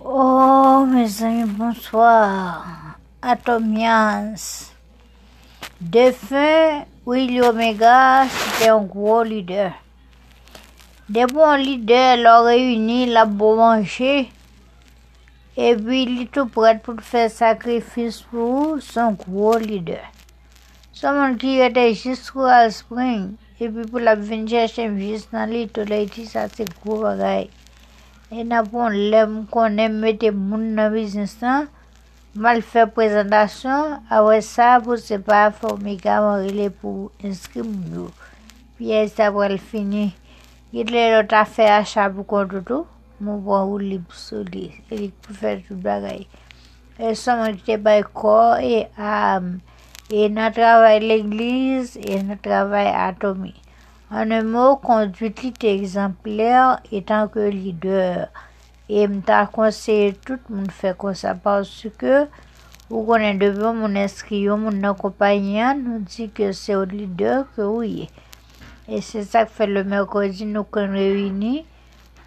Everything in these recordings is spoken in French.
Oh, mes amis, bonsoir. Atomians. Défunt Willy Omega, c'était un gros leader. Des bons leaders l'ont réuni, l'a bon manger. Et puis, il est tout prêt pour faire sacrifice pour son gros leader. Son monde qui était juste pour Spring. Et puis, pour la venir chercher juste dans l'île, il ça c'est gros bagaille. E nan pon lem konen mette moun nan biznes nan, mal fè prezentasyon, avè sa pou se pa formiga morile pou inskri moun yo. Piye sa pou el fini, git lè lot a fè achat pou kontoutou, moun bon pou ou li pou soli, li pou fè tout bagay. E soman moun te bay kor, e am, e nan travay l'egliz, e nan travay atomi. En un mot, conduite exemplaire étant que leader. Et m'ta conseillé tout le monde fait comme ça parce que vous connaissez devant mon inscrit, mon accompagnant nous dit que c'est au leader que oui. Et c'est ça que fait le mercredi, nous qu'on réunit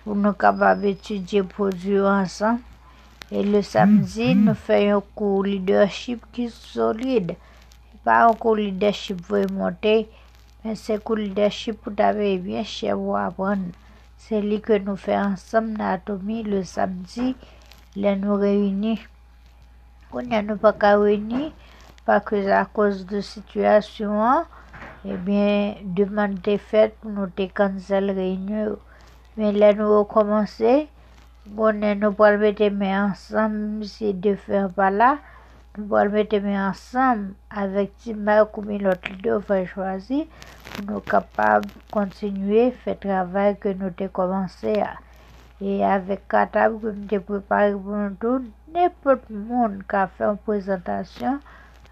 pour nous capables d'étudier produits ensemble. Et le samedi, nous faisons un cours leadership qui est solide. Pas un cours leadership pour monter c'est pour t'avais bien apprendre. C'est lui que nous faisons ensemble l'anatomie le samedi, là nous réunit. On nous pas qu'à réunir, parce que à cause de situation, eh bien, demande est faite pour nous te cancel réunion. Mais là nous recommencer, on nous pas mettre ensemble, si deux faire pas là. Nous allons mettre ensemble. Avec Tima comme l'autre leader va choisir. Pour nous capables de continuer à le travail que nous avons commencé. Et avec Katab, que nous avons préparé pour nous tous, n'importe qui qui a fait une présentation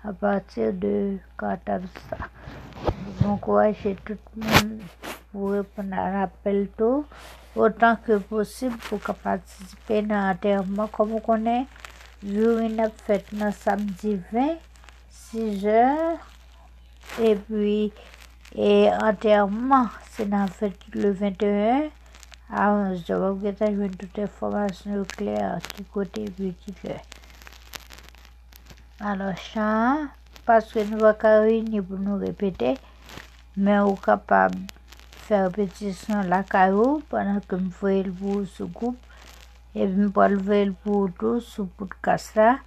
à partir de Katab. J'encourage tout le monde pour répondre à l'appel autant que possible pour participer à l'enterrement comme on Journée a fait le samedi 20, 6 heures. Et puis, et enterrement, c'est le 21 à 11 heures. Vous avez toutes les formations claires qui côté qui fait. Alors, chant, parce que nous avons réunir pour nous répéter, mais on est capable de faire répétition la carreau pendant que nous faisons le groupe et puis pour lever le poteau sous podcast là,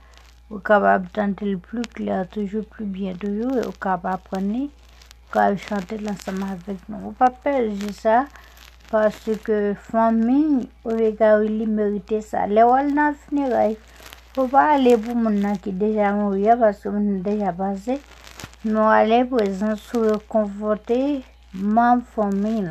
vous capable d'entendre plus clair, toujours plus bien, toujours, et d'apprendre, chanter l'ensemble avec nous. Vous pas perdre ça, parce que famille, il mérite ça. Faut pas aller pour mon qui déjà mort, parce que déjà passé, mais aller conforter, ma famille.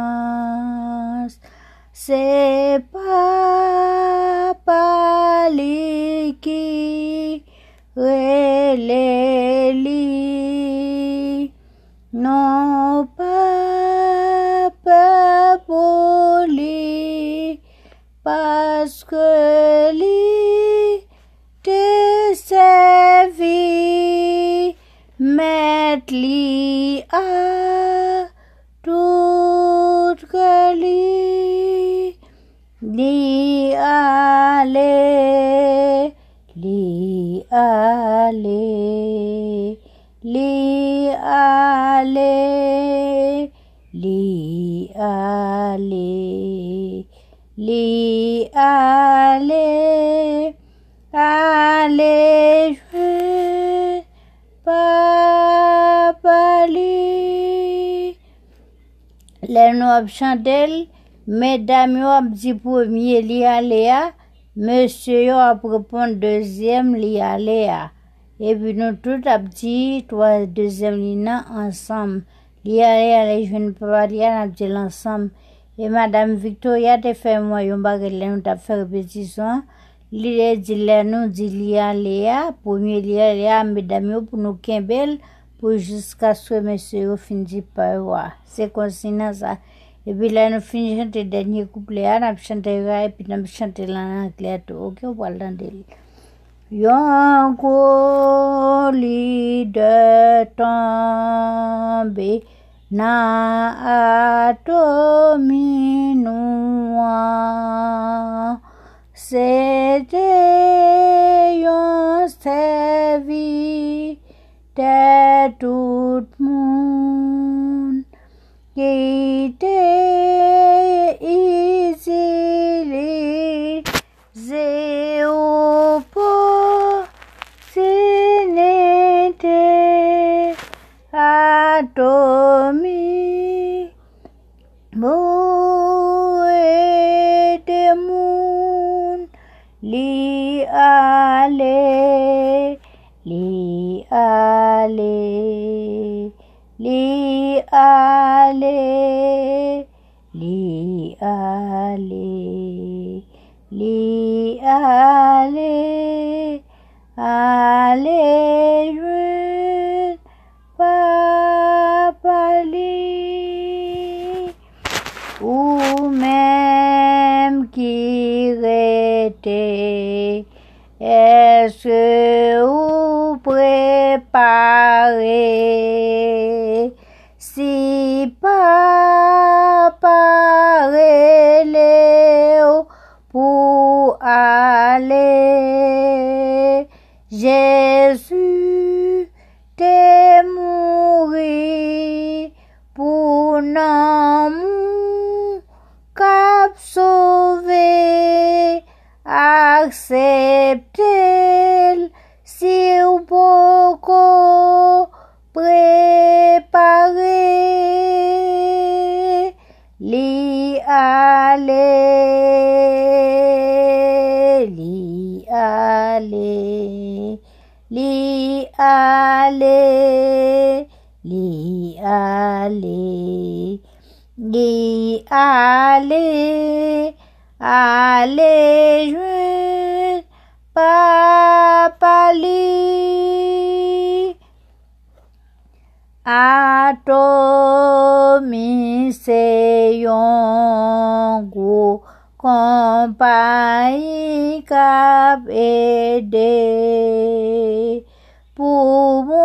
parce que lui te servit, mettre lui à tout que lui, lui aller, lui aller, lui aller, lui aller, lui aller, aller jouer, papa lui. Les noirs chantent, mesdames yo ap di premier li ale a, monsieur yo ap répond deuxième li ale a. Et puis nous tout ap di trois deuxième li ensemble. Li ale a les jeunes papa li a ap di l'ensemble. Et madame Victoria te fait moi yon bagay le nou tap fait répétition. Li di lè nou di liya liya, pwemye liya liya, medam yo pou nou kembel, pou jiska sou mese yo fin di pa wa. Se konsina sa. E pi la nou fin chante denye kouple ya, nan pi chante an kleto. Ok, li de nan atomi noua. Se te atomi mou de moun li ale li ale li ale li ale li ale ale kote, eske ou prepare, si pa pare le ou pou ale, jesu. ale, alê, ale, ale juen, papali. Ato mi se yongu, compai cabede, pumu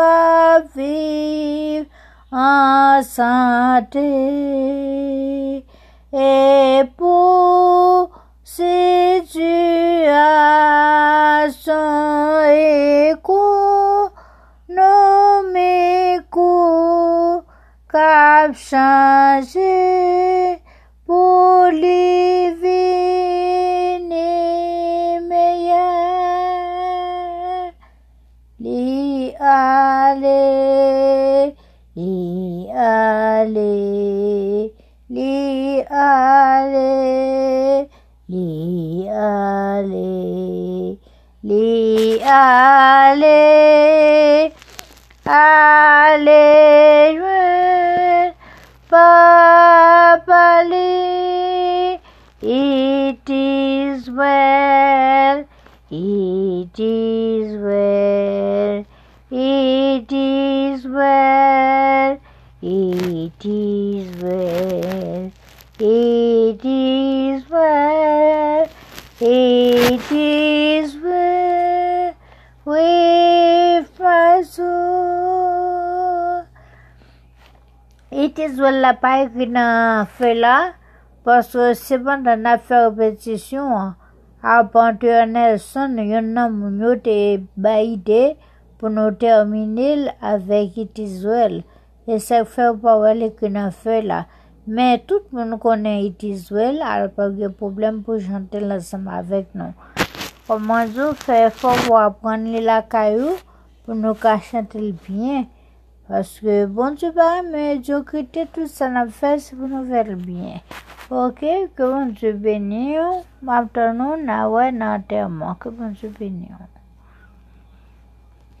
pavir a sate e po se dia só eco no meco capsage. Ale li ale li ale li ale li ale ale papali it is well it is it is well. It is well. It is well. With my soul it is well la pa ekri nan fe la paske sepan dan a fe repetisyon a pante Nelson yon nan moun yo te bayide pou nou terminil avek it is well e se fe ou pa wale ekri nan fe la men tout moun konen it is well al pa ge problem pou jante la sama avek nou. Koman zo fe fò wap pran li la kayou pou nou ka chante l bien paske bon di ba me jo krite tout sa nan fè si pou nou fè l bien ok, ke bon di beni yo map tanou na wè nan terman ke bon di beni yo